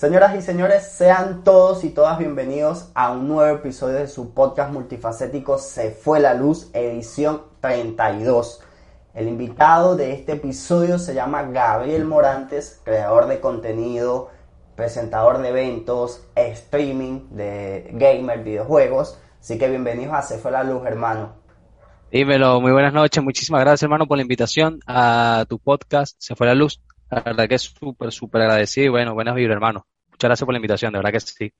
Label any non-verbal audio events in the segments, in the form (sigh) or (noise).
Señoras y señores, sean todos y todas bienvenidos a un nuevo episodio de su podcast multifacético Se fue la luz, edición 32. El invitado de este episodio se llama Gabriel Morantes, creador de contenido, presentador de eventos, streaming de gamer, videojuegos. Así que bienvenidos a Se fue la luz, hermano. Dímelo, muy buenas noches, muchísimas gracias hermano por la invitación a tu podcast Se fue la luz. La verdad que es súper, súper agradecido y bueno, buenas vibras hermano. Muchas gracias por la invitación, de verdad que sí.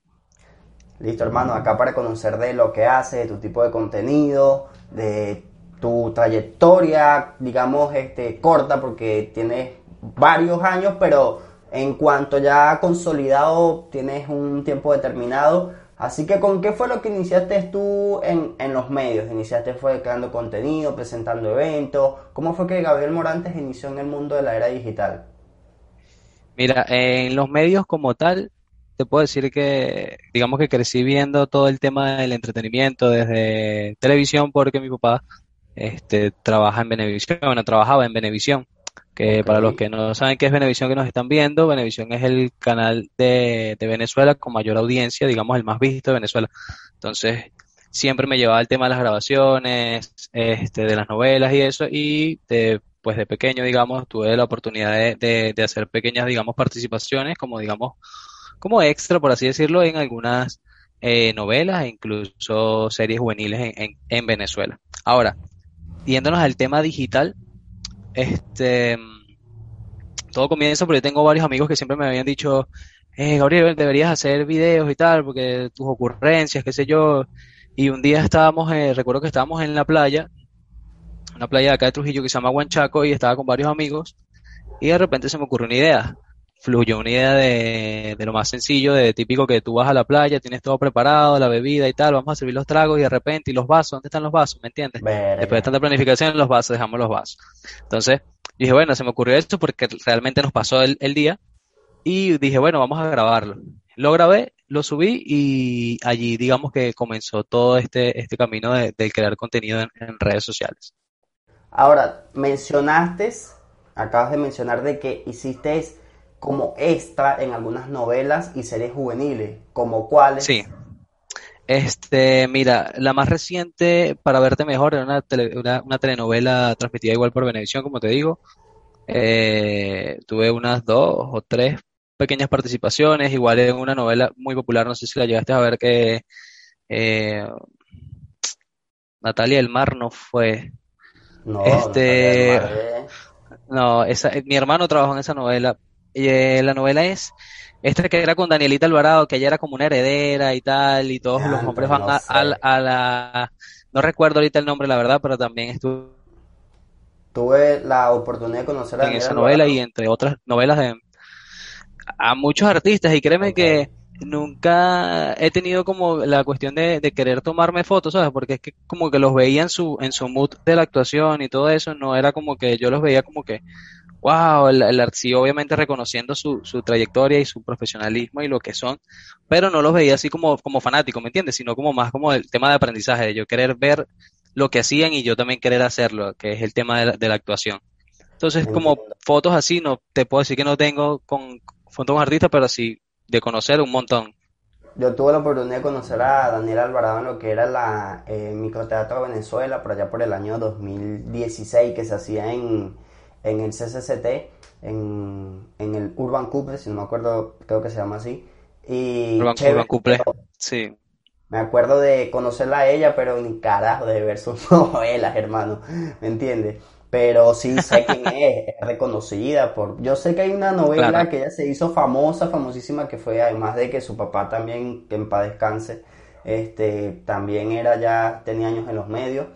Listo, hermano, acá para conocer de lo que haces, de tu tipo de contenido, de tu trayectoria, digamos, este, corta, porque tienes varios años, pero en cuanto ya consolidado, tienes un tiempo determinado. Así que, ¿con qué fue lo que iniciaste tú en, en los medios? ¿Iniciaste fue creando contenido, presentando eventos? ¿Cómo fue que Gabriel Morantes inició en el mundo de la era digital? Mira, en los medios como tal, te puedo decir que, digamos que crecí viendo todo el tema del entretenimiento desde televisión, porque mi papá este, trabaja en Venevisión, bueno, trabajaba en Venevisión, que para los que no saben qué es Venevisión que nos están viendo, Venevisión es el canal de, de Venezuela con mayor audiencia, digamos el más visto de Venezuela. Entonces, siempre me llevaba el tema de las grabaciones, este, de las novelas y eso, y de pues de pequeño, digamos, tuve la oportunidad de, de, hacer pequeñas, digamos, participaciones, como digamos, como extra, por así decirlo, en algunas eh, novelas e incluso series juveniles en, en, Venezuela. Ahora, yéndonos al tema digital, este, todo comienza porque tengo varios amigos que siempre me habían dicho, eh, Gabriel, deberías hacer videos y tal, porque tus ocurrencias, qué sé yo. Y un día estábamos, eh, recuerdo que estábamos en la playa una playa de acá de Trujillo que se llama Huanchaco y estaba con varios amigos y de repente se me ocurrió una idea. Fluyó una idea de, de, lo más sencillo, de típico que tú vas a la playa, tienes todo preparado, la bebida y tal, vamos a servir los tragos y de repente, ¿y los vasos? ¿Dónde están los vasos? ¿Me entiendes? Después de tanta planificación, los vasos, dejamos los vasos. Entonces, dije, bueno, se me ocurrió esto porque realmente nos pasó el, el día y dije, bueno, vamos a grabarlo. Lo grabé, lo subí y allí digamos que comenzó todo este, este camino de, de crear contenido en, en redes sociales. Ahora, mencionaste, acabas de mencionar de que hiciste como extra en algunas novelas y series juveniles, como cuáles. Sí. Este, mira, la más reciente, para verte mejor, era una, una, telenovela transmitida igual por Venevisión, como te digo. Eh, tuve unas dos o tres pequeñas participaciones, igual en una novela muy popular, no sé si la llegaste a ver, que eh, Natalia del Mar no fue, no, este, no, esa, mi hermano trabajó en esa novela. Y, eh, la novela es esta que era con Danielita Alvarado, que ella era como una heredera y tal, y todos los hombres van no a, a, a la, no recuerdo ahorita el nombre, la verdad, pero también estuve Tuve la oportunidad de conocer a en esa novela Alvarado. y entre otras novelas de a muchos artistas y créeme que nunca he tenido como la cuestión de, de querer tomarme fotos, ¿sabes? Porque es que como que los veía en su, en su mood de la actuación y todo eso, no era como que yo los veía como que, wow, el, el sí, obviamente reconociendo su, su trayectoria y su profesionalismo y lo que son, pero no los veía así como, como fanático, ¿me entiendes? Sino como más como el tema de aprendizaje, de yo querer ver lo que hacían y yo también querer hacerlo, que es el tema de la, de la actuación. Entonces, como fotos así, no te puedo decir que no tengo con fotos con artistas, pero sí de conocer un montón. Yo tuve la oportunidad de conocer a Daniela Alvarado en lo que era la eh, Microteatro Venezuela, por allá por el año 2016, que se hacía en, en el CCCT, en, en el Urban Couple, si no me acuerdo, creo que se llama así. Y Urban, chévere, Urban Couple. pero Sí. me acuerdo de conocerla a ella, pero ni carajo de ver sus (laughs) novelas, hermano, ¿me entiendes? Pero sí sé quién es, es reconocida por... Yo sé que hay una novela que ella se hizo famosa, famosísima, que fue además de que su papá también, que en paz descanse, este, también era ya, tenía años en los medios,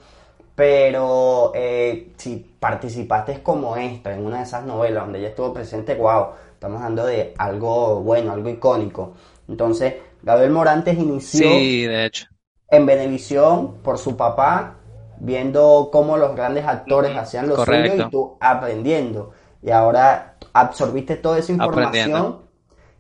pero eh, si participaste como esta, en una de esas novelas donde ella estuvo presente, wow, estamos hablando de algo bueno, algo icónico. Entonces, Gabriel Morantes inició sí, de hecho. en Venevisión por su papá viendo cómo los grandes actores hacían lo suyo y tú aprendiendo. Y ahora absorbiste toda esa información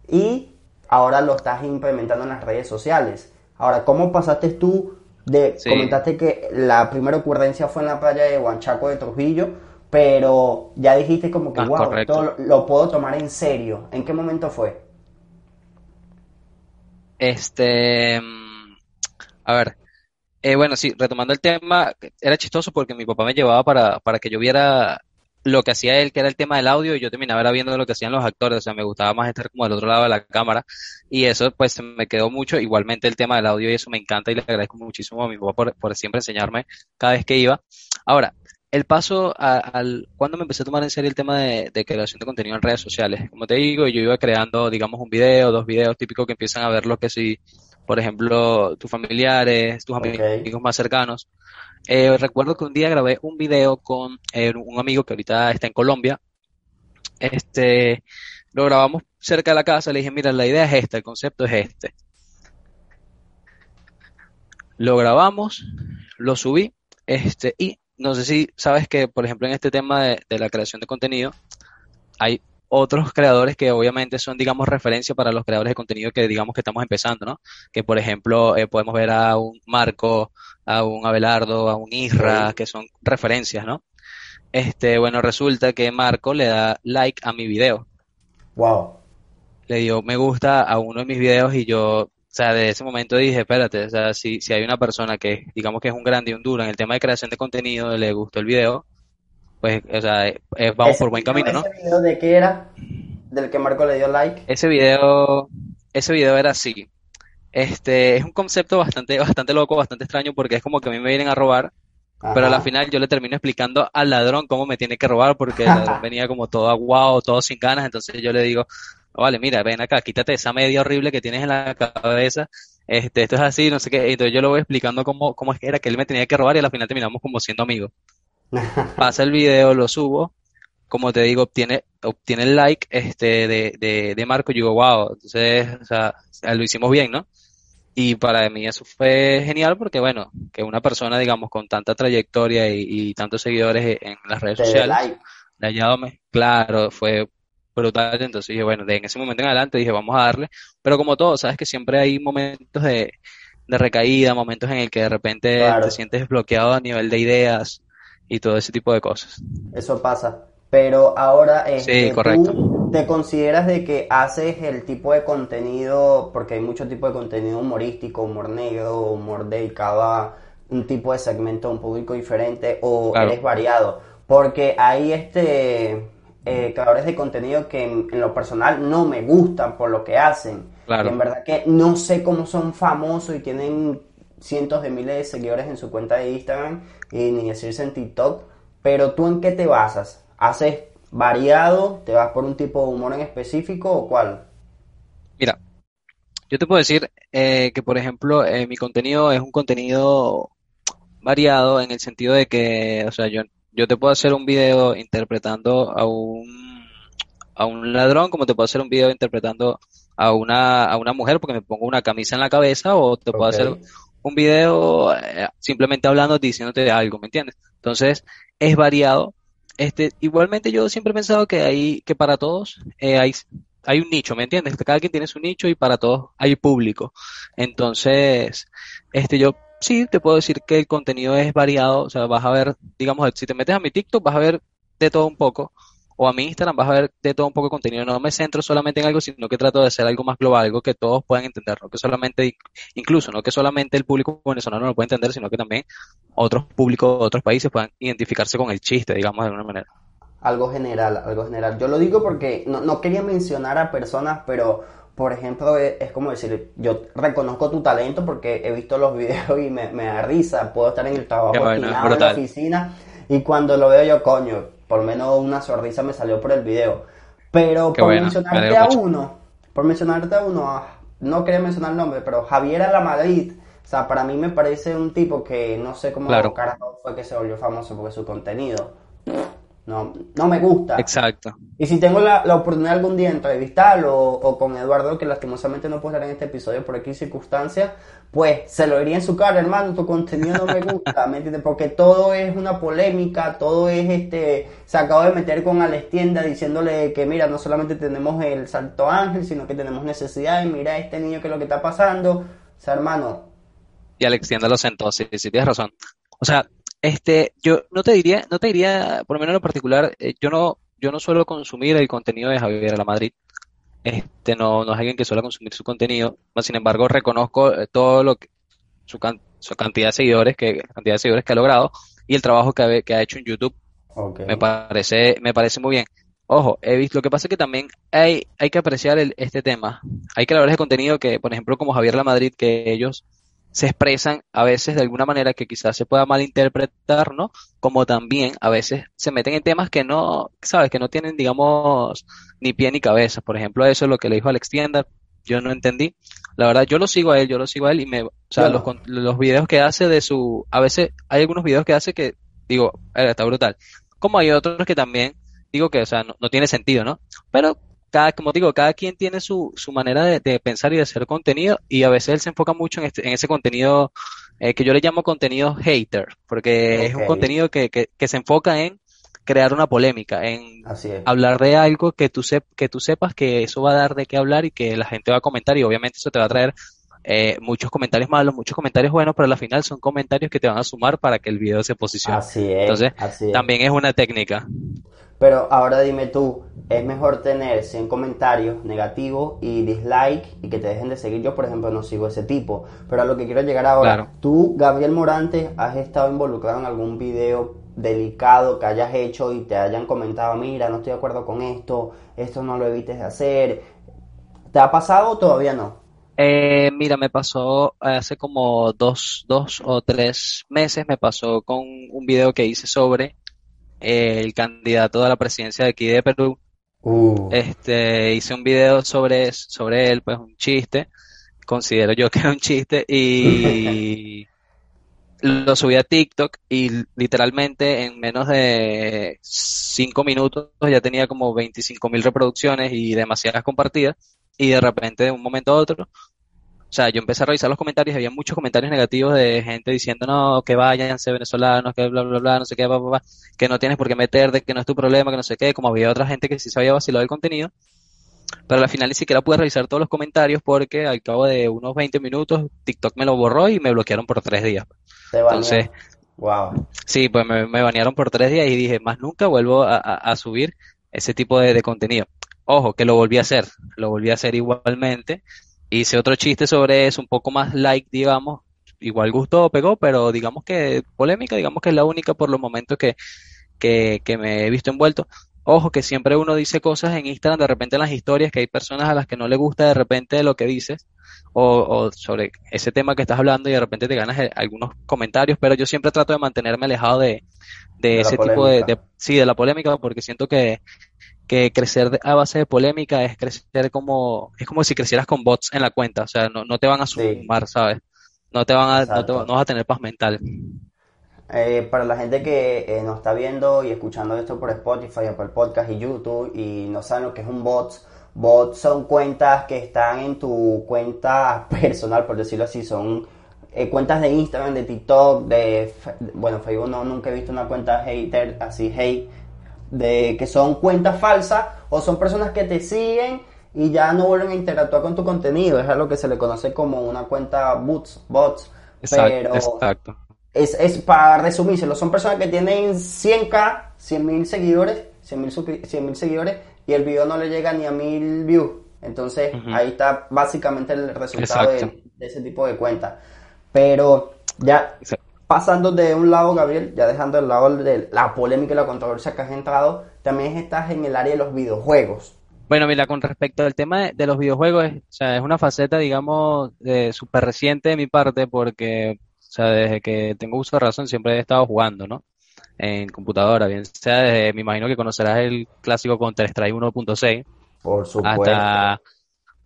y ahora lo estás implementando en las redes sociales. Ahora, ¿cómo pasaste tú de... Comentaste que la primera ocurrencia fue en la playa de Huanchaco de Trujillo, pero ya dijiste como que, wow, ah, esto lo puedo tomar en serio. ¿En qué momento fue? Este... Mm, a ver, eh, bueno, sí, retomando el tema, era chistoso porque mi papá me llevaba para, para que yo viera lo que hacía él, que era el tema del audio, y yo terminaba viendo lo que hacían los actores, o sea, me gustaba más estar como al otro lado de la cámara, y eso pues me quedó mucho, igualmente el tema del audio, y eso me encanta, y le agradezco muchísimo a mi papá por, siempre enseñarme cada vez que iba. Ahora, el paso al, cuando me empecé a tomar en serio el tema de, de, creación de contenido en redes sociales, como te digo, yo iba creando, digamos, un video, dos videos típicos que empiezan a ver lo que sí por ejemplo, tus familiares, tus amigos más cercanos. Eh, recuerdo que un día grabé un video con eh, un amigo que ahorita está en Colombia. Este, lo grabamos cerca de la casa, le dije, mira, la idea es esta, el concepto es este. Lo grabamos, lo subí, este, y no sé si sabes que, por ejemplo, en este tema de, de la creación de contenido, hay otros creadores que obviamente son, digamos, referencia para los creadores de contenido que, digamos, que estamos empezando, ¿no? Que, por ejemplo, eh, podemos ver a un Marco, a un Abelardo, a un Isra, que son referencias, ¿no? Este, bueno, resulta que Marco le da like a mi video. Wow. Le dio me gusta a uno de mis videos y yo, o sea, de ese momento dije, espérate, o sea, si, si hay una persona que, digamos que es un grande y un duro en el tema de creación de contenido, le gustó el video, pues, o sea, eh, vamos por buen camino, ¿no? ¿Ese video de qué era? ¿Del que Marco le dio like? Ese video, ese video era así. Este, es un concepto bastante, bastante loco, bastante extraño, porque es como que a mí me vienen a robar, pero a la final yo le termino explicando al ladrón cómo me tiene que robar, porque el ladrón (laughs) venía como todo aguado, todo sin ganas, entonces yo le digo, vale, mira, ven acá, quítate esa media horrible que tienes en la cabeza, este, esto es así, no sé qué, entonces yo lo voy explicando cómo, cómo es que era que él me tenía que robar y a la final terminamos como siendo amigos. (laughs) pasa el video, lo subo, como te digo, obtiene, obtiene el like este de, de, Marco, y digo, wow, entonces, o sea, lo hicimos bien, ¿no? Y para mí eso fue genial porque, bueno, que una persona, digamos, con tanta trayectoria y, tantos seguidores en las redes sociales, le haya claro, fue brutal. Entonces dije, bueno, de en ese momento en adelante dije, vamos a darle. Pero como todo, sabes que siempre hay momentos de, de recaída, momentos en el que de repente te sientes desbloqueado a nivel de ideas, y todo ese tipo de cosas. Eso pasa. Pero ahora este, ¿tú te consideras de que haces el tipo de contenido, porque hay mucho tipo de contenido humorístico, humor negro, humor dedicado a un tipo de segmento, a un público diferente, o eres variado? Porque hay este eh, creadores de contenido que en, lo personal no me gustan por lo que hacen. Claro. en verdad que no sé cómo son famosos y tienen cientos de miles de seguidores en su cuenta de Instagram y ni decirse en TikTok. Pero tú en qué te basas? ¿Haces variado? ¿Te vas por un tipo de humor en específico o cuál? Mira, yo te puedo decir eh, que, por ejemplo, eh, mi contenido es un contenido variado en el sentido de que, o sea, yo, yo te puedo hacer un video interpretando a un, a un ladrón, como te puedo hacer un video interpretando a una, a una mujer porque me pongo una camisa en la cabeza, o te puedo hacer un video eh, simplemente hablando, diciéndote algo, ¿me entiendes? Entonces, es variado. Este, igualmente yo siempre he pensado que hay, que para todos eh, hay, hay un nicho, ¿me entiendes? Cada quien tiene su nicho y para todos hay público. Entonces, este, yo sí te puedo decir que el contenido es variado, o sea, vas a ver, digamos, si te metes a mi TikTok, vas a ver de todo un poco o a mi Instagram vas a ver de todo un poco de contenido. No me centro solamente en algo, sino que trato de hacer algo más global, algo que todos puedan entender, no que solamente, incluso, no que solamente el público venezolano lo pueda entender, sino que también otros públicos de otros países puedan identificarse con el chiste, digamos, de alguna manera. Algo general, algo general. Yo lo digo porque no, no quería mencionar a personas, pero por ejemplo, es, como decir, yo reconozco tu talento porque he visto los videos y me, me da risa, puedo estar en el trabajo en la oficina Y cuando lo veo yo, coño, por menos una sonrisa me salió por el video. Pero por mencionarte a uno, por mencionarte a uno, ah, no quería mencionar el nombre, pero Javier Alamadrid, o sea, para mí me parece un tipo que no sé cómo claro. carajo fue que se volvió famoso porque su contenido no, no me gusta. Exacto. Y si tengo la, la oportunidad algún día de entrevistarlo o, o, con Eduardo, que lastimosamente no puedo estar en este episodio por aquí circunstancias, pues se lo diría en su cara, hermano, tu contenido no me gusta, ¿me entiendes? Porque todo es una polémica, todo es este, se acaba de meter con Alestienda diciéndole que mira, no solamente tenemos el Salto Ángel, sino que tenemos necesidad y mira a este niño que es lo que está pasando, o sea, hermano. Y Alestienda lo sentó, sí, sí, tienes razón. O sea, este, yo no te diría, no te diría, por lo menos en lo particular, eh, yo no, yo no suelo consumir el contenido de Javier la Madrid. Este, no, no es alguien que suele consumir su contenido, sin embargo reconozco eh, todo lo que, su, can, su cantidad de seguidores que, cantidad de seguidores que ha logrado y el trabajo que ha, que ha hecho en YouTube. Okay. Me parece, me parece muy bien. Ojo, he visto, lo que pasa es que también hay, hay que apreciar el, este tema. Hay creadores de contenido que, por ejemplo, como Javier La Madrid, que ellos se expresan a veces de alguna manera que quizás se pueda malinterpretar, ¿no? Como también a veces se meten en temas que no, sabes, que no tienen, digamos, ni pie ni cabeza. Por ejemplo, eso es lo que le dijo Alex Tienda, yo no entendí. La verdad, yo lo sigo a él, yo lo sigo a él y me, o sea, los, los videos que hace de su, a veces hay algunos videos que hace que, digo, está brutal. Como hay otros que también, digo que, o sea, no, no tiene sentido, ¿no? Pero cada, como digo, cada quien tiene su, su manera de, de, pensar y de hacer contenido y a veces él se enfoca mucho en, este, en ese contenido eh, que yo le llamo contenido hater, porque okay. es un contenido que, que, que, se enfoca en crear una polémica, en hablar de algo que tú, sep que tú sepas que eso va a dar de qué hablar y que la gente va a comentar y obviamente eso te va a traer eh, muchos comentarios malos, muchos comentarios buenos, pero al final son comentarios que te van a sumar para que el video se posicione. Así es, Entonces, así es. también es una técnica. Pero ahora dime tú, es mejor tener 100 comentarios negativos y dislike y que te dejen de seguir. Yo, por ejemplo, no sigo ese tipo. Pero a lo que quiero llegar ahora, Claro. tú, Gabriel Morante, has estado involucrado en algún video delicado que hayas hecho y te hayan comentado, mira, no estoy de acuerdo con esto, esto no lo evites de hacer. ¿Te ha pasado o todavía no? Eh, mira, me pasó hace como dos, dos o tres meses, me pasó con un video que hice sobre eh, el candidato a la presidencia de aquí de Perú. Uh. Este, hice un video sobre, sobre él, pues un chiste, considero yo (laughs) que era un chiste, y lo subí a TikTok y literalmente en menos de cinco minutos ya tenía como 25 mil reproducciones y demasiadas compartidas y de repente de un momento a otro, sea, yo empecé a revisar los comentarios y había muchos comentarios negativos de gente diciendo, no, que váyanse venezolanos, que bla, bla, bla, no sé qué, bla, bla, bla, que no tienes por qué meterte, que no es tu problema, que no sé qué, como había otra gente que sí se había vacilado el contenido, pero al final ni siquiera pude revisar todos los comentarios porque al cabo de unos 20 minutos TikTok me lo borró y me bloquearon por tres días. Entonces, wow. Sí, pues me, me, banearon por tres días y dije, más nunca vuelvo a, a, a subir ese tipo de, de contenido. Ojo, que lo volví a hacer, lo volví a hacer igualmente. Hice otro chiste sobre eso, un poco más like, digamos. Igual gustó, pegó, pero digamos que polémica, digamos que es la única por los momentos que, que, que me he visto envuelto. Ojo, que siempre uno dice cosas en Instagram, de repente en las historias, que hay personas a las que no le gusta de repente lo que dices, o, o sobre ese tema que estás hablando y de repente te ganas algunos comentarios, pero yo siempre trato de mantenerme alejado de, de, de ese tipo de, de, sí, de la polémica, porque siento que, que crecer a base de polémica es crecer como, es como si crecieras con bots en la cuenta, o sea, no, no te van a sumar, sí. ¿sabes? No te van a, no, te, no, vas a tener paz mental. Eh, para la gente que eh, nos está viendo y escuchando esto por Spotify, Apple Podcast y YouTube y no saben lo que es un bot, bots son cuentas que están en tu cuenta (laughs) personal, por decirlo así, son eh, cuentas de Instagram, de TikTok, de, bueno, Facebook no, nunca he visto una cuenta hater, así, hate, de que son cuentas falsas o son personas que te siguen y ya no vuelven a interactuar con tu contenido, es algo que se le conoce como una cuenta bots, bots, exacto, pero exacto. Es, es para resumírselo, son personas que tienen 100k, 100 mil seguidores, 100 mil seguidores y el video no le llega ni a mil views. Entonces uh -huh. ahí está básicamente el resultado de, de, ese tipo de cuentas. Pero ya pasando de un lado, Gabriel, ya dejando el lado de la polémica y la controversia que has entrado, también estás en el área de los videojuegos. Bueno, mira, con respecto al tema de, los videojuegos, o sea, es una faceta, digamos, súper reciente de mi parte porque, o sea, desde que tengo uso de razón siempre he estado jugando, ¿no? en computadora, bien sea desde, me imagino que conocerás el clásico Counter-Strike 1.6, Por supuesto. hasta,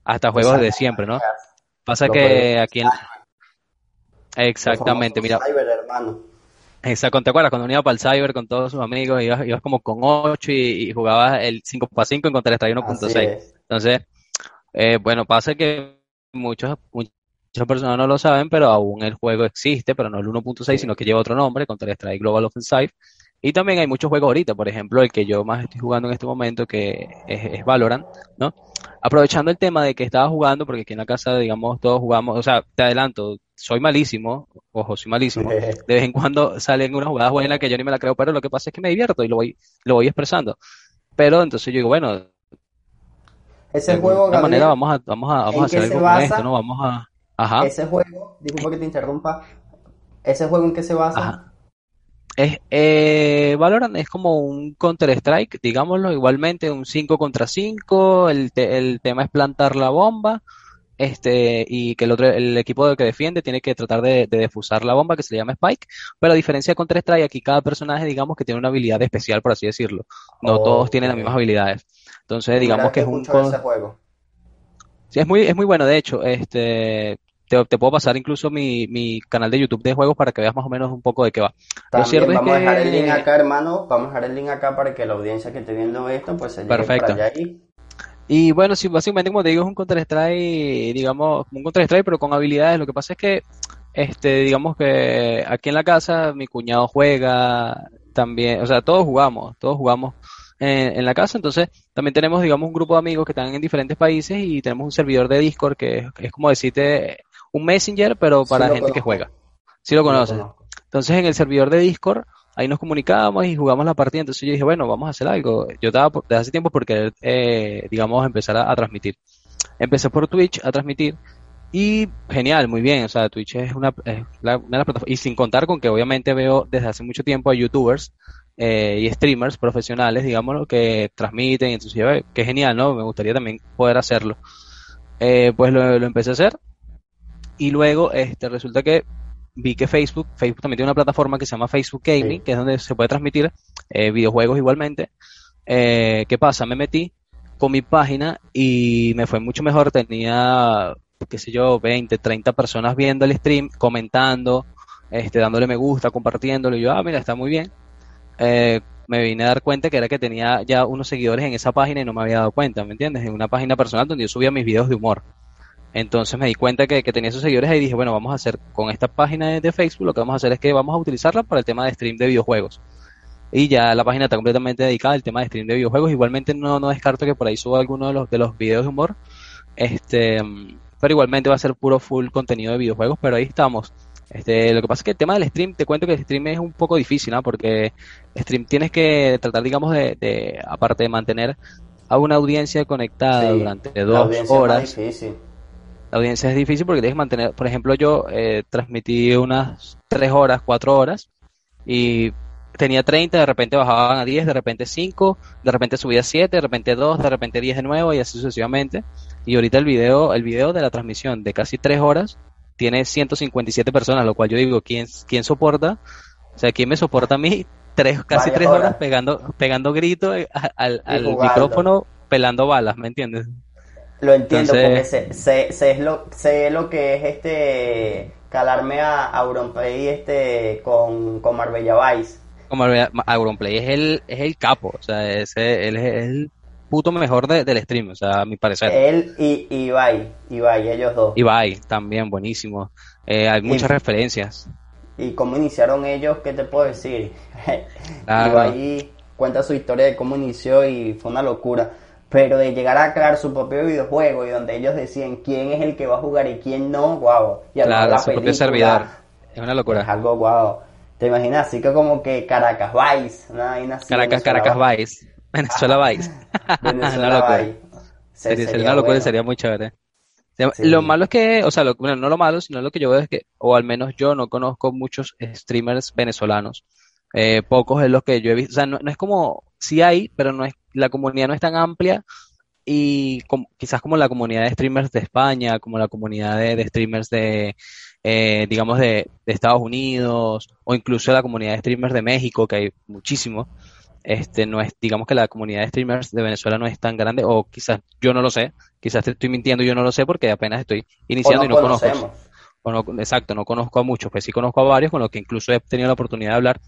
hasta juegos de siempre, ¿no? Pasa que aquí en... Exactamente, mira, Cyber, hermano. exacto, ¿te acuerdas? Cuando iba para el cyber con todos sus amigos, ibas, ibas como con 8 y, y jugabas el 5x5 en Counter-Strike Así 1.6. es. Entonces, eh, bueno, pasa que muchos, muchas personas no lo saben, pero aún el juego existe, pero no el 1.6, sino que lleva otro nombre, Counter-Strike Global Offensive. Y también hay muchos juegos ahorita, por ejemplo, el que yo más estoy jugando en este momento, que es, es Valorant, ¿no? Aprovechando el tema de que estaba jugando, porque aquí en la casa, digamos, todos jugamos, o sea, te adelanto, soy malísimo, ojo, soy malísimo. (laughs) De vez en cuando salen unas jugadas buenas que yo ni me la creo, pero lo que pasa es que me divierto y lo voy, lo voy expresando. Pero entonces yo digo, bueno, Ese de juego, alguna manera vamos a, vamos a, vamos ¿en a hacer algo con esto, ¿no? Vamos a, ajá. ese juego, disculpa que te interrumpa, ese juego en qué se basa? Ajá. Es, eh, Valorant es como un Counter-Strike, digámoslo, igualmente un 5 contra 5, el, te- el tema es plantar la bomba, este, y que el otro, el equipo que defiende tiene que tratar de, de defusar la bomba que se le llama Spike, pero a diferencia de Counter-Strike, aquí cada personaje, digamos que tiene una habilidad especial, por así decirlo. No todos tienen las mismas habilidades. Entonces, digamos que es un, con- ese juego. Sí, es muy, es muy bueno, de hecho, este, te, te puedo pasar incluso mi, mi canal de YouTube de juegos para que veas más o menos un poco de qué va. Lo También es vamos a dejar el link acá, hermano. Vamos a dejar el link acá para que la audiencia que esté viendo esto, pues se llegue para perfecto. allá y Y bueno, sí, básicamente como te digo, es un Counter-Strike, digamos, un Counter-Strike, pero con habilidades. Lo que pasa es que, este, digamos que aquí en la casa mi cuñado juega también, o sea, todos jugamos, todos jugamos en, en la casa. Entonces, también tenemos, digamos, un grupo de amigos que están en diferentes países y tenemos un servidor de Discord que es, es como decirte un Messenger, pero sí para lo gente que juega. Si lo sí lo conoces. Entonces en el servidor de Discord, ahí nos comunicábamos y jugamos la partida. Entonces yo dije, bueno, vamos a hacer algo. Yo estaba por- desde hace tiempo por querer, eh, digamos, empezar a, a transmitir. Empecé por Twitch a transmitir y genial, muy bien. O sea, Twitch es una, es la- una de las plataformas. Y sin contar con que obviamente veo desde hace mucho tiempo a YouTubers eh, y streamers profesionales, digámoslo, que transmiten. Entonces qué genial, ¿no? Me gustaría también poder hacerlo. Eh, pues lo, lo empecé a hacer y luego este, resulta que vi que Facebook, Facebook también tiene una plataforma que se llama Facebook Gaming, Sí. que es donde se puede transmitir eh, videojuegos igualmente. Eh, ¿qué pasa? Me metí con mi página y me fue mucho mejor. Tenía, qué sé yo, 20, 30 personas viendo el stream, comentando, este, dándole me gusta, compartiéndolo. Y yo, ah, mira, está muy bien. Eh, me vine a dar cuenta que era que tenía ya unos seguidores en esa página y no me había dado cuenta, ¿me entiendes? En una página personal donde yo subía mis videos de humor. Entonces me di cuenta que, que tenía esos seguidores ahí y dije, bueno, vamos a hacer con esta página de, de Facebook, lo que vamos a hacer es que vamos a utilizarla para el tema de stream de videojuegos. Y ya la página está completamente dedicada al tema de stream de videojuegos. Igualmente no, no descarto que por ahí suba alguno de los, de los videos de humor. Este, pero igualmente va a ser puro full contenido de videojuegos, pero ahí estamos. Este, lo que pasa es que el tema del stream, te cuento que el stream es un poco difícil, ¿no? Porque stream tienes que tratar, digamos, de, de, aparte de mantener a una audiencia conectada Sí, durante dos audiencia es más horas. difícil. La audiencia es difícil porque tienes que mantener, por ejemplo, yo eh, transmití unas 3 horas, 4 horas y tenía 30, de repente bajaban a 10, de repente 5, de repente subía a 7, de repente 2, de repente 10 de nuevo y así sucesivamente. Y ahorita el video, el video de la transmisión de casi 3 horas tiene 157 personas, lo cual yo digo, ¿quién, quién soporta? O sea, ¿quién me soporta a mí tres, casi 3 horas horas. pegando, pegando gritos eh, al, al micrófono pelando balas, ¿me entiendes? Lo entiendo Entonces- porque sé, sé, sé es lo, sé lo que es este calarme a Auronplay este con, con Marbella Vice. como Auronplay es el, es el capo, o sea, ese, él es el puto mejor de- del stream, o sea, a mi parecer. Él y, y Ibai, Ibai, ellos dos. Ibai, también buenísimo. Eh, hay muchas Y- referencias. ¿Y cómo iniciaron ellos? ¿Qué te puedo decir? (laughs) Claro. Ibai cuenta su historia de cómo inició y fue una locura. Pero de llegar a crear su propio videojuego y donde ellos decían quién es el que va a jugar y quién no, wow. Y Claro, la su propio servidor. Es una Es locura. algo wow. ¿Te imaginas? Así que como que Caracas Vice, una vaina así, Caracas, Caracas Vice. Venezuela Vice. (laughs) una Venezuela locura. Vice. Se- Sería, sería una locura bueno. sería muy chévere. Sí. Lo malo es que, o sea, lo- bueno, no lo malo, sino lo que yo veo es que, o al menos yo no conozco muchos streamers venezolanos. Eh, pocos es los que yo he visto. O sea, no, no es como, sí hay, pero no es, la comunidad no es tan amplia y quizás como la comunidad de streamers de España, como la comunidad de, streamers de, eh, digamos, de, Estados Unidos, o incluso la comunidad de streamers de México, que hay muchísimo, este, no es, digamos que la comunidad de streamers de Venezuela no es tan grande, o quizás yo no lo sé, quizás te estoy mintiendo yo no lo sé porque apenas estoy iniciando y no conozco. exacto, no conozco a muchos, pues sí conozco a varios con los que incluso he tenido la oportunidad de hablar.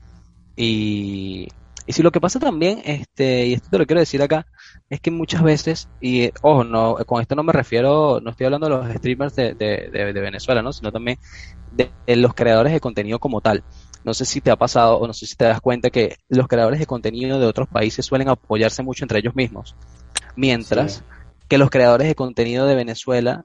Y, y si lo que pasa también, este, y esto te lo quiero decir acá, es que muchas veces, y ojo, no, con esto no me refiero, no estoy hablando de los streamers de, de, Venezuela, ¿no? sino también de, los creadores de contenido como tal. No sé si te ha pasado o no sé si te das cuenta que los creadores de contenido de otros países suelen apoyarse mucho entre ellos mismos, mientras que los creadores de contenido de Venezuela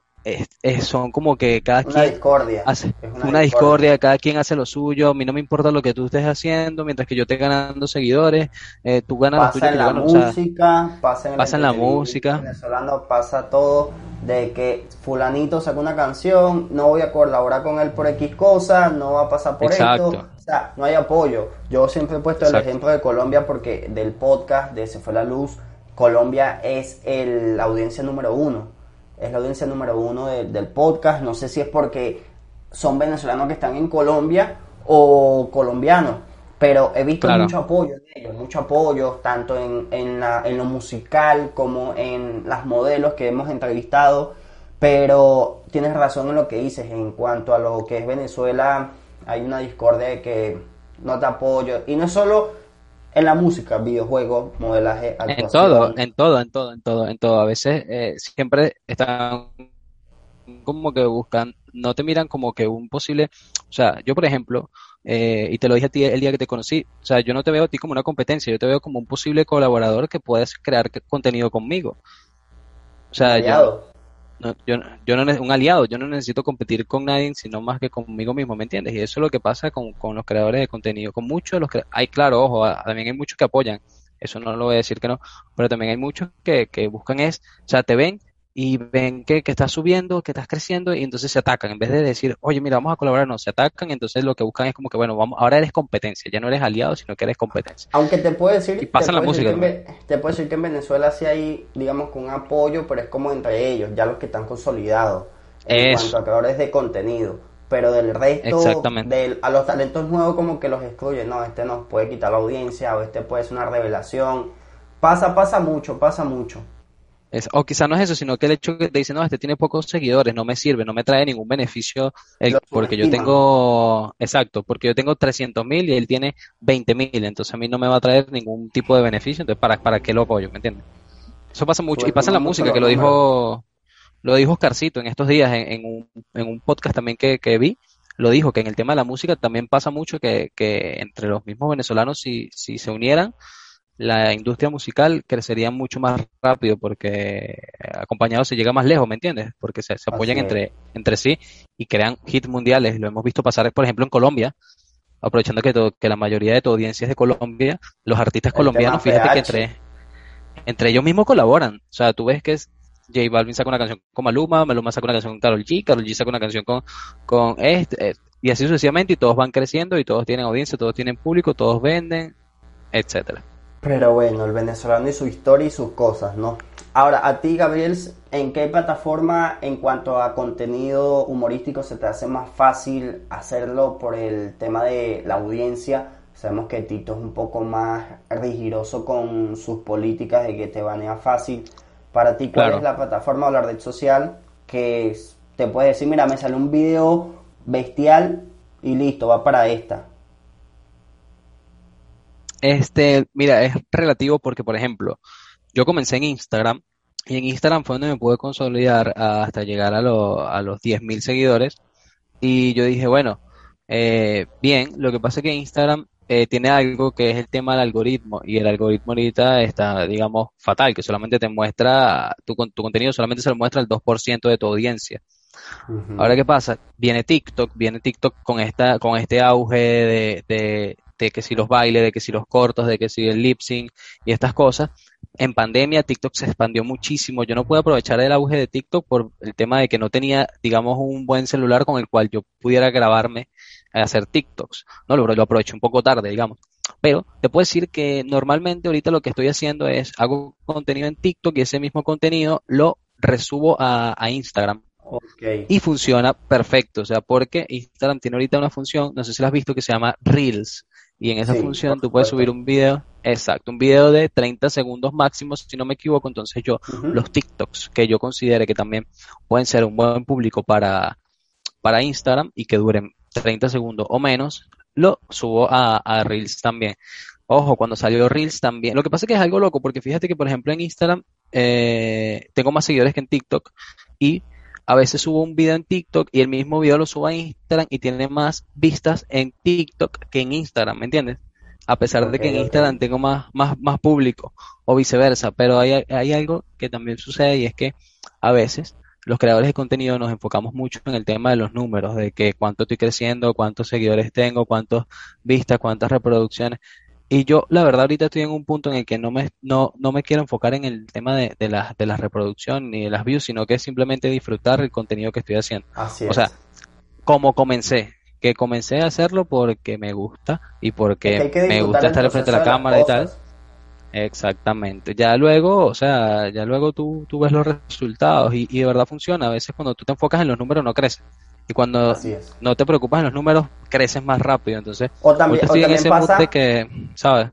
son como que cada una quien discordia. hace una, discordia. cada quien hace lo suyo, a mí no me importa lo que tú estés haciendo, mientras que yo esté ganando seguidores, eh, tú ganas pasa tuya, en la música, pasa en, pasa en la música, venezolano pasa todo de que fulanito saca una canción, no voy a colaborar con él por X cosa, no va a pasar por esto, o sea, no hay apoyo. Yo siempre he puesto el ejemplo de Colombia porque del podcast de Se fue la luz, Colombia es el, la audiencia número uno es la audiencia número uno del podcast. No sé si es porque son venezolanos que están en Colombia o colombianos, pero he visto mucho apoyo de ellos, mucho apoyo, tanto en, en, la, en lo musical como en las modelos que hemos entrevistado. Pero tienes razón en lo que dices, en cuanto a lo que es Venezuela, hay una discordia de que no te apoyo. Y no es solo en la música, videojuegos, modelaje, actuación. En todo, en todo, en todo, en todo, en todo. A veces eh, siempre están como que buscan, no te miran como que un posible, o sea, yo por ejemplo, eh, y te lo dije a ti el día que te conocí, o sea, yo no te veo a ti como una competencia, yo te veo como un posible colaborador que puedes crear contenido conmigo. O sea, yo, no, yo, yo no un aliado, yo no necesito competir con nadie, sino más que conmigo mismo, ¿me entiendes? Y eso es lo que pasa con, con los creadores de contenido, con muchos de los que hay, claro, ojo, también hay muchos que apoyan, eso no lo voy a decir que no, pero también hay muchos que, que buscan es, o sea, te ven y ven que, que estás subiendo, que estás creciendo y entonces se atacan. En vez de decir, oye, mira, vamos a colaborar, no, se atacan, entonces lo que buscan es como que, bueno, vamos, ahora eres competencia, ya no eres aliado, sino que eres competencia. Aunque te puedo decir, y pasa la música. Que te puedo decir que en Venezuela sí hay, digamos, con apoyo, pero es como entre ellos, ya los que están consolidados en cuanto a creadores de contenido. Pero del resto, del, a los talentos nuevos como que los excluyen, no, este nos puede quitar la audiencia o este puede ser una revelación. Pasa, pasa mucho, pasa mucho o quizá no es eso, sino que el hecho que te dicen, no, este tiene pocos seguidores, no me sirve, no me trae ningún beneficio, porque yo tengo, exacto, porque yo tengo 300 mil y él tiene 20 mil, entonces a mí no me va a traer ningún tipo de beneficio, entonces ¿para, para qué lo apoyo? ¿Me entiendes? Eso pasa mucho, y pasa en la música, que lo dijo, lo dijo Oscarcito en estos días, en, un, en un podcast también que, que vi, lo dijo, que en el tema de la música también pasa mucho que, que entre los mismos venezolanos, si, si se unieran, la industria musical crecería mucho más rápido porque acompañado se llega más lejos, ¿me entiendes? Porque se, apoyan entre, entre sí y crean hits mundiales. Lo hemos visto pasar, por ejemplo, en Colombia, aprovechando que, que la mayoría de tu audiencia es de Colombia, los artistas colombianos, fíjate que entre, entre ellos mismos colaboran. O sea, tú ves que es J Balvin saca una canción con Maluma, Maluma saca una canción con Karol G, Karol G saca una canción con, con este, eh, y así sucesivamente, y todos van creciendo, y todos tienen audiencia, todos tienen público, todos venden, etcétera. Pero bueno, el venezolano y su historia y sus cosas, ¿no? Ahora, a ti, Gabriel, ¿en qué plataforma en cuanto a contenido humorístico se te hace más fácil hacerlo por el tema de la audiencia? Sabemos que Tito es un poco más riguroso con sus políticas de que te banea fácil. Para ti, ¿cuál es la plataforma o la red social que te puede decir, mira, me sale un video bestial y listo, va para esta? Este, mira, es relativo porque, por ejemplo, yo comencé en Instagram y en Instagram fue donde me pude consolidar hasta llegar a, a los 10.000 seguidores y yo dije, bueno, eh, bien, lo que pasa es que Instagram eh, tiene algo que es el tema del algoritmo y el algoritmo ahorita está, digamos, fatal, que solamente te muestra, tu, tu contenido solamente se lo muestra el 2% de tu audiencia. Ahora, ¿qué pasa? Viene TikTok, viene TikTok con esta, con este auge de, de que si los bailes, de que si los cortos, de que si el lip sync y estas cosas. En pandemia TikTok se expandió muchísimo. Yo no pude aprovechar el auge de TikTok por el tema de que no tenía, digamos, un buen celular con el cual yo pudiera grabarme a hacer TikToks. No lo, lo aproveché un poco tarde, digamos. Pero te puedo decir que normalmente ahorita lo que estoy haciendo es hago contenido en TikTok y ese mismo contenido lo resubo a, Instagram. Y funciona perfecto, o sea, porque Instagram tiene ahorita una función, no sé si lo has visto, que se llama Reels. Y en esa función tú puedes subir un video, exacto, un video de 30 segundos máximos, si no me equivoco. Entonces yo, los TikToks que yo considere que también pueden ser un buen público para, para Instagram y que duren 30 segundos o menos, lo subo a, a Reels también. Ojo, cuando salió Reels también. Lo que pasa es que es algo loco, porque fíjate que, por ejemplo, en Instagram eh, tengo más seguidores que en TikTok y a veces subo un video en TikTok y el mismo video lo subo a Instagram y tiene más vistas en TikTok que en Instagram, ¿me entiendes? A pesar de que en Instagram tengo más, más, más público o viceversa, pero hay, hay algo que también sucede y es que a veces los creadores de contenido nos enfocamos mucho en el tema de los números, de que cuánto estoy creciendo, cuántos seguidores tengo, cuántas vistas, cuántas reproducciones. Y yo, la verdad, ahorita estoy en un punto en el que no me, no, no me quiero enfocar en el tema de, de, la, de la reproducción ni de las views, sino que es simplemente disfrutar el contenido que estoy haciendo. Así O sea, como comencé, que comencé a hacerlo porque me gusta y porque me gusta estar frente a la cámara y tal. Exactamente. Ya luego, o sea, ya luego tú, tú ves los resultados y, y de verdad funciona. A veces cuando tú te enfocas en los números no creces. Y cuando no te preocupas en los números, creces más rápido. Entonces, o también, pasa, que, ¿sabes?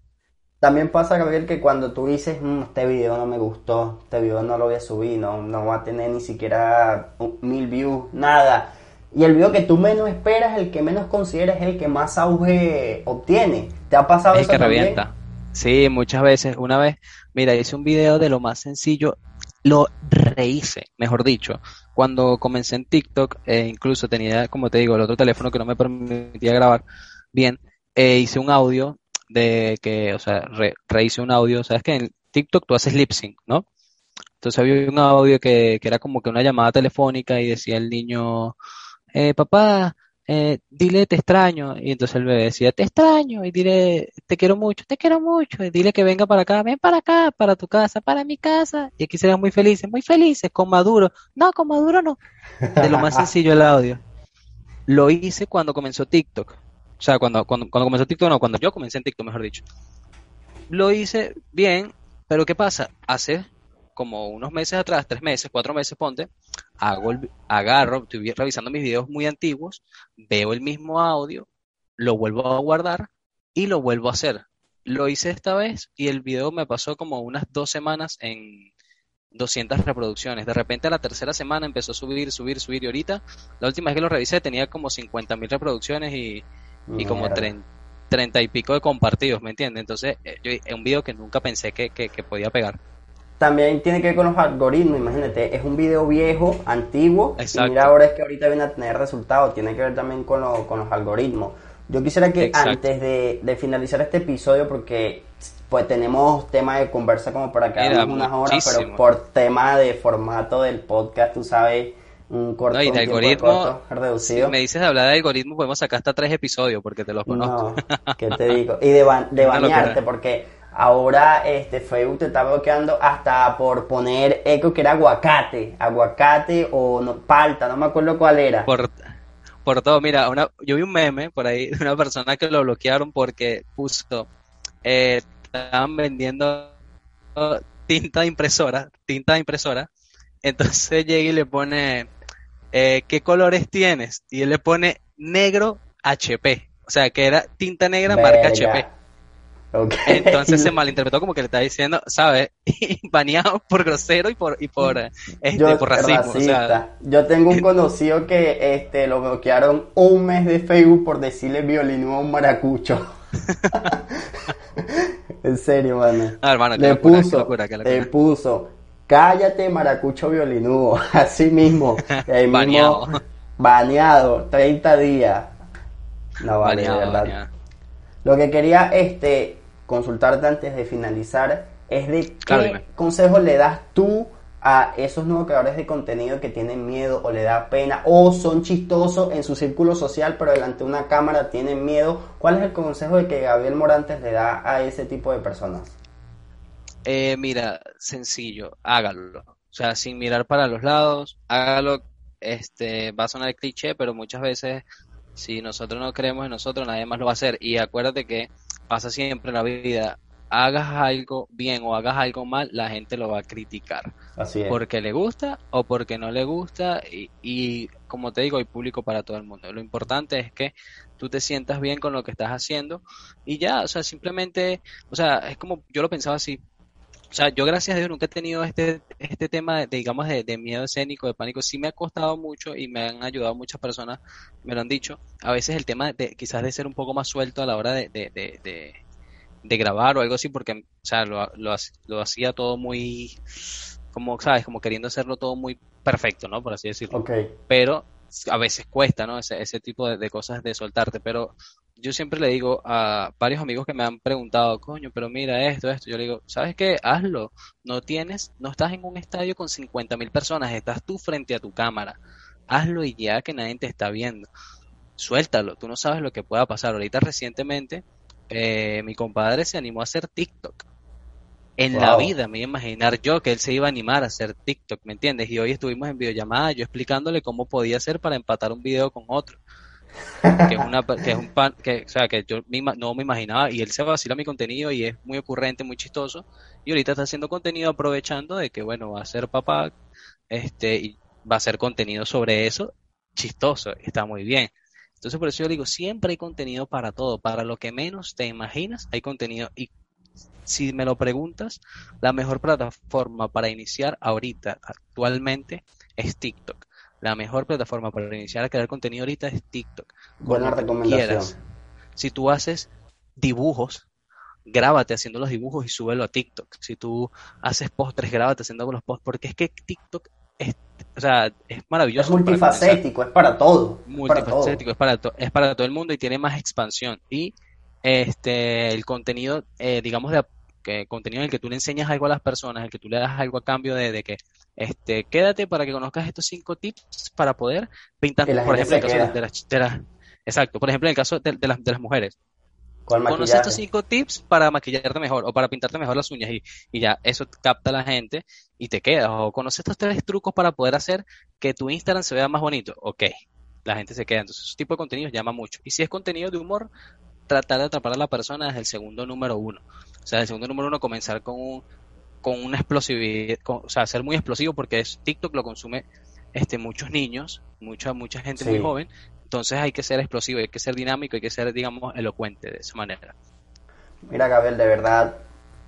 También pasa, Gabriel, que cuando tú dices, mm, este video no me gustó, este video no lo voy a subir, no, no va a tener ni siquiera mil views, nada. Y el video que tú menos esperas, el que menos consideras, es el que más auge obtiene. ¿Te ha pasado eso? El que revienta. Sí, muchas veces. Una vez, mira, hice un video de lo más sencillo, lo rehice, mejor dicho cuando comencé en TikTok, eh, incluso tenía, como te digo, el otro teléfono que no me permitía grabar bien, eh, hice un audio de que, o sea, re, rehice un audio, sabes que en TikTok tú haces lip sync, ¿no? Entonces había un audio que, que era como que una llamada telefónica y decía el niño, eh, papá, eh, dile te extraño. Y entonces el bebé decía, te extraño. Y dile, te quiero mucho, te quiero mucho. Y dile que venga para acá, ven para acá, para tu casa, para mi casa. Y aquí serán muy felices, muy felices, con Maduro. No, con Maduro no. De lo más (laughs) sencillo el audio. Lo hice cuando comenzó TikTok. O sea, cuando, cuando, cuando comenzó TikTok, no, cuando yo comencé en TikTok, mejor dicho. Lo hice bien, pero ¿qué pasa? Hace como unos meses atrás, tres meses, cuatro meses, ponte, hago el, agarro, estoy revisando mis videos muy antiguos, veo el mismo audio, lo vuelvo a guardar y lo vuelvo a hacer. Lo hice esta vez y el video me pasó como unas dos semanas en 200 reproducciones. De repente a la tercera semana empezó a subir, subir, subir y ahorita, la última vez que lo revisé tenía como 50 mil reproducciones y, y como 30, y pico de compartidos, ¿me entiendes? Entonces, eh, yo, es un video que nunca pensé que, que podía pegar también tiene que ver con los algoritmos, imagínate, es un video viejo, antiguo, y mira ahora es que ahorita viene a tener resultados, tiene que ver también con, con los algoritmos. Yo quisiera que antes de, finalizar este episodio, porque pues tenemos tema de conversa como para quedarnos unas horas, pero por tema de formato del podcast, tú sabes, un corto, no, y de algoritmo, reducido. Si me dices de hablar de algoritmo, podemos sacar hasta tres episodios, porque te los conozco. No, ¿qué te digo? Y de, de (laughs) bañarte, porque Ahora este Facebook te está bloqueando hasta por poner eco que era aguacate, aguacate o no, palta, no me acuerdo cuál era. Por, por todo, mira, una, yo vi un meme por ahí de una persona que lo bloquearon porque puso, eh, estaban vendiendo tinta de impresora, tinta de impresora, entonces (laughs) llega y le pone, eh, ¿qué colores tienes? Y él le pone negro HP, o sea que era tinta negra marca HP. Entonces se (laughs) malinterpretó como que le está diciendo, ¿sabes? (laughs) Baneado por grosero y por, y por, este, por racismo. Yo tengo un conocido que este, lo bloquearon un mes de Facebook por decirle violino a un maracucho. (laughs) en serio, mano. Ah, hermano, le puso, le puso, cállate maracucho violinudo, así mismo. baneado. baneado, 30 días. No vale, verdad. Lo que quería este consultarte antes de finalizar es de qué consejo le das tú a esos nuevos creadores de contenido que tienen miedo o le da pena o son chistosos en su círculo social pero delante de una cámara tienen miedo. ¿Cuál es el consejo de que Gabriel Morantes le da a ese tipo de personas? Eh, mira, sencillo, hágalo. O sea, sin mirar para los lados, hágalo. Este, va a sonar cliché, pero muchas veces si nosotros no creemos en nosotros, nadie más lo va a hacer. Y acuérdate que pasa siempre en la vida, hagas algo bien o hagas algo mal, la gente lo va a criticar. Así es. Porque le gusta o porque no le gusta y, y, como te digo, hay público para todo el mundo. Lo importante es que tú te sientas bien con lo que estás haciendo y ya, o sea, simplemente, o sea, es como yo lo pensaba así. O sea, yo gracias a Dios nunca he tenido este, este tema de, digamos, de, de miedo escénico, de pánico. Sí me ha costado mucho y me han ayudado muchas personas, me lo han dicho. A veces el tema de quizás de ser un poco más suelto a la hora de, de, de de grabar o algo así, porque, o sea, lo, lo, lo, hacía todo muy, como, ¿sabes? Como queriendo hacerlo todo muy perfecto, ¿no? Por así decirlo. Okay. Pero a veces cuesta, ¿no? Ese, ese tipo de, cosas de soltarte, pero yo siempre le digo a varios amigos que me han preguntado, coño, pero mira esto, esto, yo le digo, ¿sabes qué? Hazlo. No tienes, no estás en un estadio con 50 mil personas, estás tú frente a tu cámara. Hazlo y ya que nadie te está viendo. Suéltalo, tú no sabes lo que pueda pasar. Ahorita recientemente eh, mi compadre se animó a hacer TikTok. En wow. la vida me iba a imaginar yo que él se iba a animar a hacer TikTok, ¿me entiendes? Y hoy estuvimos en videollamada, yo explicándole cómo podía hacer para empatar un video con otro. que es una que es un pan que o sea que yo no me imaginaba y él se vacila mi contenido y es muy ocurrente muy chistoso y ahorita está haciendo contenido aprovechando de que bueno va a ser papá este y va a hacer contenido sobre eso chistoso está muy bien entonces por eso yo digo, siempre hay contenido para todo, para lo que menos te imaginas hay contenido. Y si me lo preguntas, la mejor plataforma para iniciar ahorita, actualmente, es TikTok. La mejor plataforma para iniciar a crear contenido ahorita es TikTok. Buena recomendación. Quieras. Si tú haces dibujos, grábate haciendo los dibujos y súbelo a TikTok. Si tú haces postres, grábate haciendo los postres, porque es que TikTok es o sea, es maravilloso. Es multifacético, para es para todo. Multifacético, es para, todo. es para todo el mundo y tiene más expansión. Y este el contenido, eh, digamos, de que contenido en el que tú le enseñas algo a las personas, el que tú le das algo a cambio de, de que este quédate para que conozcas estos cinco tips para poder pintar, por ejemplo, en el caso de, las, de las, exacto, por ejemplo, en el caso de, de, las, de las mujeres. Conoce estos cinco tips para maquillarte mejor o para pintarte mejor las uñas y, y, ya eso capta a la gente y te quedas. O conoce estos tres trucos para poder hacer que tu Instagram se vea más bonito. Ok, la gente se queda. Entonces, ese tipo de contenidos llama mucho. Y si es contenido de humor, tratar de atrapar a la persona desde el segundo número uno. O sea, el segundo número uno comenzar con un, con una explosividad, con, o sea, ser muy explosivo porque es TikTok lo consume este muchos niños, mucha mucha gente sí. muy joven, entonces hay que ser explosivo, hay que ser dinámico, hay que ser, digamos, elocuente de esa manera. Mira, Gabriel, de verdad,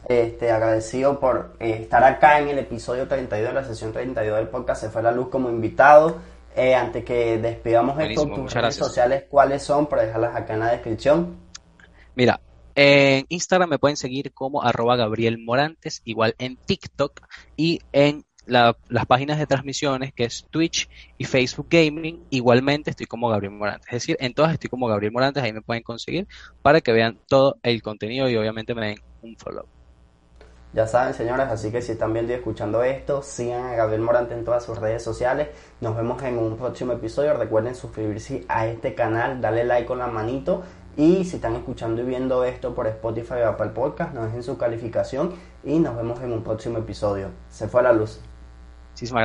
este, agradecido por eh, estar acá en el episodio 32 de la sesión 32 del podcast Se fue la luz como invitado. Eh, antes que despidamos Buenísimo, esto, tus redes gracias. sociales, ¿cuáles son? Para dejarlas acá en la descripción. Mira, en Instagram me pueden seguir como arroba Gabriel Morantes, igual en TikTok y en la, las páginas de transmisiones que es Twitch y Facebook Gaming, igualmente estoy como Gabriel Morantes. Es decir, en todas estoy como Gabriel Morantes, ahí me pueden conseguir para que vean todo el contenido y obviamente me den un follow. Ya saben, señoras, así que si están viendo y escuchando esto, sigan a Gabriel Morante en todas sus redes sociales. Nos vemos en un próximo episodio. Recuerden suscribirse a este canal, darle like con la manito. Y si están escuchando y viendo esto por Spotify o Apple Podcast, nos dejen su calificación y nos vemos en un próximo episodio. Se fue a la luz.